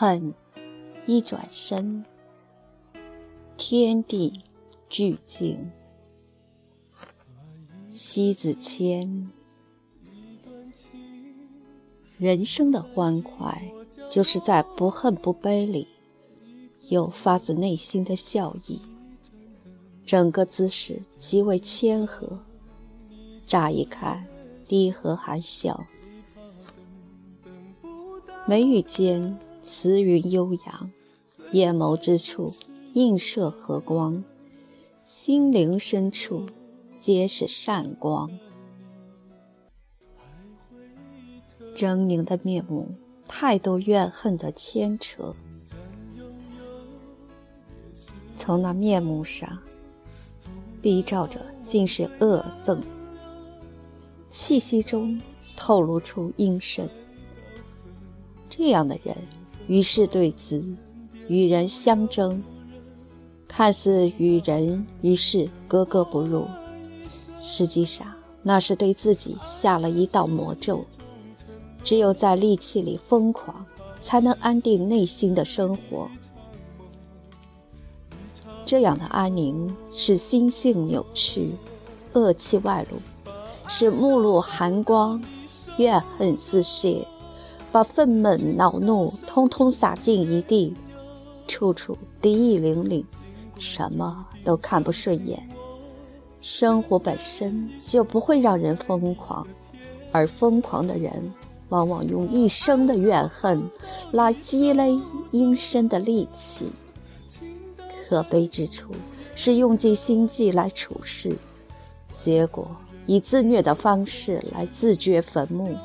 恨一转身，天地俱静。西子谦，人生的欢快，就是在不恨不悲里，有发自内心的笑意。整个姿势极为谦和，乍一看，低和含笑，眉宇间慈云悠扬，眼眸之处映射和光，心灵深处。皆是善光，狰狞的面目，太多怨恨的牵扯。从那面目上，逼照着尽是恶憎，气息中透露出阴盛。这样的人，与世对峙，与人相争，看似与人与世格格不入。实际上，那是对自己下了一道魔咒。只有在戾气里疯狂，才能安定内心的生活。这样的安宁，是心性扭曲，恶气外露，使目露寒光，怨恨四泄，把愤懑恼怒通通撒进一地，处处敌意凛凛，什么都看不顺眼。生活本身就不会让人疯狂，而疯狂的人往往用一生的怨恨来积累阴身的戾气。可悲之处是用尽心计来处事，结果以自虐的方式来自掘坟墓。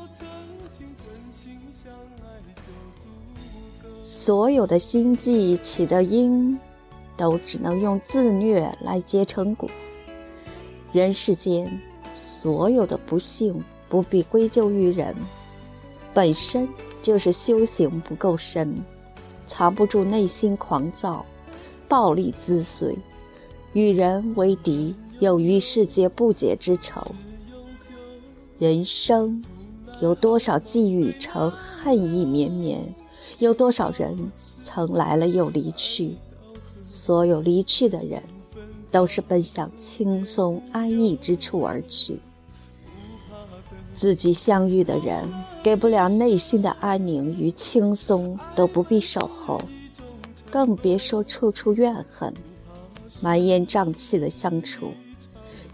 所有的心计起的因，都只能用自虐来结成果。人世间所有的不幸，不必归咎于人，本身就是修行不够深，藏不住内心狂躁、暴力滋髓，与人为敌，又与世界不解之仇。人生有多少际遇成恨意绵绵？有多少人曾来了又离去？所有离去的人。都是奔向轻松安逸之处而去。自己相遇的人给不了内心的安宁与轻松，都不必守候，更别说处处怨恨、满眼瘴气的相处。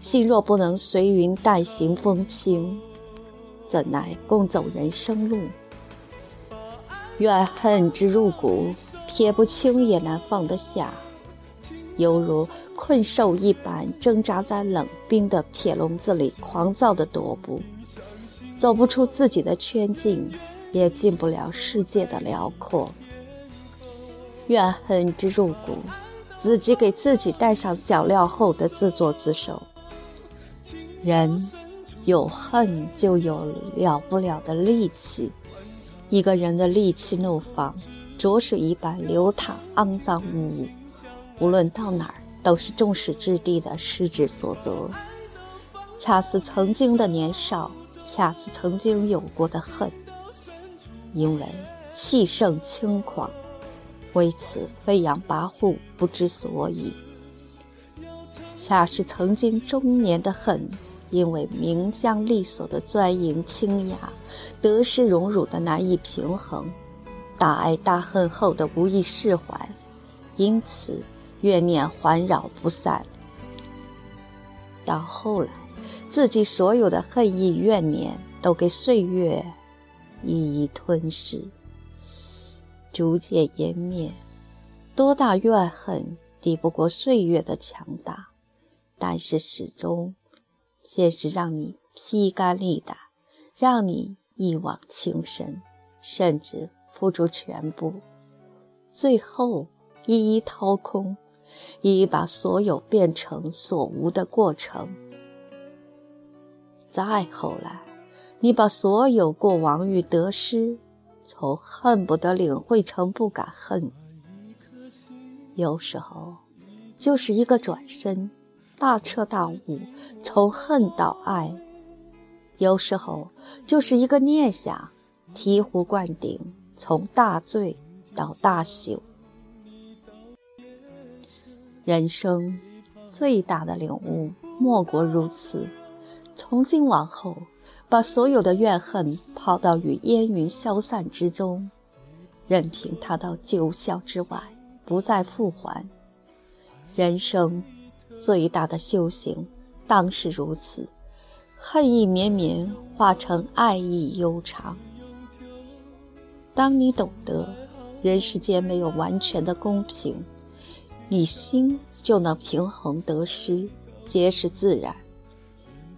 心若不能随云淡行风轻，怎奈共走人生路？怨恨之入骨，撇不清也难放得下。犹如困兽一般，挣扎在冷冰的铁笼子里，狂躁的踱步，走不出自己的圈境，也进不了世界的辽阔。怨恨之入骨，自己给自己戴上脚镣后的自作自受。人有恨，就有了不了的戾气。一个人的戾气怒放，浊水一般流淌，肮脏污物。无论到哪儿，都是众矢之的的失之所责。恰似曾经的年少，恰似曾经有过的恨。因为气盛轻狂，为此飞扬跋扈，不知所以。恰是曾经中年的恨，因为名将利索的钻营清雅，得失荣辱的难以平衡，大爱大恨后的无意释怀，因此。怨念环绕不散，到后来，自己所有的恨意怨念都给岁月一一吞噬，逐渐湮灭。多大怨恨抵不过岁月的强大，但是始终，现实让你披肝沥胆，让你一往情深，甚至付出全部，最后一一掏空。一把所有变成所无的过程。再后来，你把所有过往与得失，从恨不得领会成不敢恨。有时候，就是一个转身，大彻大悟，从恨到爱；有时候，就是一个念想，醍醐灌顶，从大醉到大醒。人生最大的领悟莫过如此。从今往后，把所有的怨恨抛到与烟云消散之中，任凭它到九霄之外，不再复还。人生最大的修行，当是如此。恨意绵绵化成爱意悠长。当你懂得人世间没有完全的公平，你心就能平衡得失，皆是自然。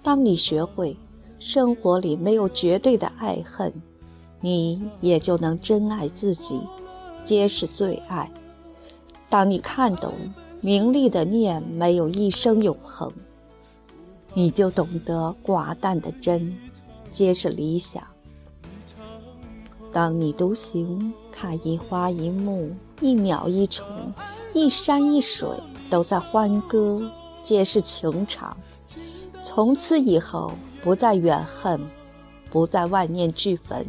当你学会生活里没有绝对的爱恨，你也就能真爱自己，皆是最爱。当你看懂名利的念没有一生永恒。你就懂得寡淡的真，皆是理想。当你独行，看一花一木，一鸟一虫，一山一水，都在欢歌，皆是情长。从此以后，不再怨恨，不再万念俱焚。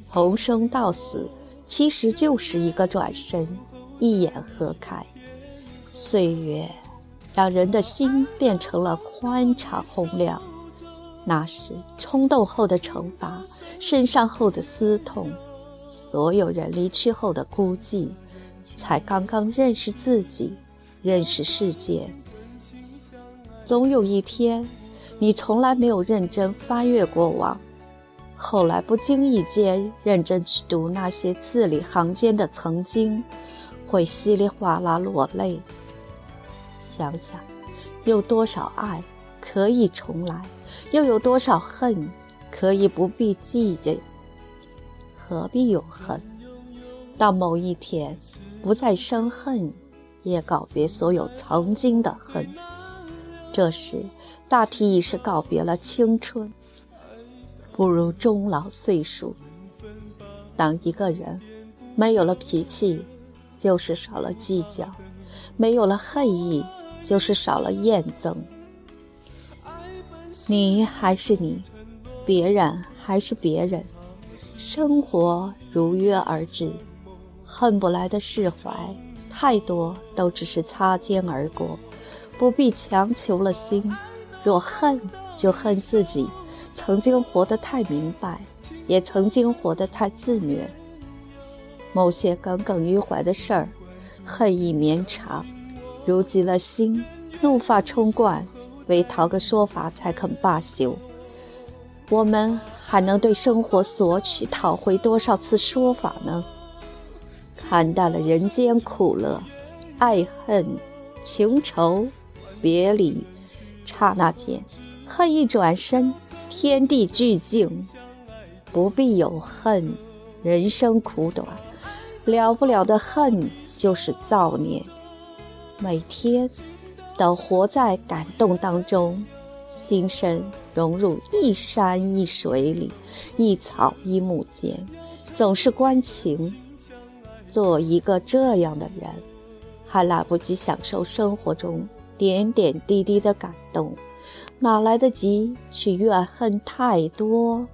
从生到死，其实就是一个转身，一眼合开，岁月。让人的心变成了宽敞洪亮，那是冲动后的惩罚，身上后的思痛，所有人离去后的孤寂，才刚刚认识自己，认识世界。总有一天，你从来没有认真翻阅过往，后来不经意间认真去读那些字里行间的曾经，会稀里哗啦落泪。想想，有多少爱可以重来，又有多少恨可以不必记着？何必有恨？到某一天，不再生恨，也告别所有曾经的恨。这时，大体已是告别了青春，步入中老岁数。当一个人没有了脾气，就是少了计较；没有了恨意。就是少了厌憎，你还是你，别人还是别人，生活如约而至，恨不来的释怀太多，都只是擦肩而过，不必强求了心。若恨，就恨自己曾经活得太明白，也曾经活得太自虐。某些耿耿于怀的事儿，恨意绵长。如极了心，怒发冲冠，为讨个说法才肯罢休。我们还能对生活索取讨回多少次说法呢？看淡了人间苦乐，爱恨情仇别离，刹那间，恨一转身，天地俱静。不必有恨，人生苦短，了不了的恨就是造孽。每天都活在感动当中，心神融入一山一水里，一草一木间，总是关情。做一个这样的人，还来不及享受生活中点点滴滴的感动，哪来得及去怨恨太多？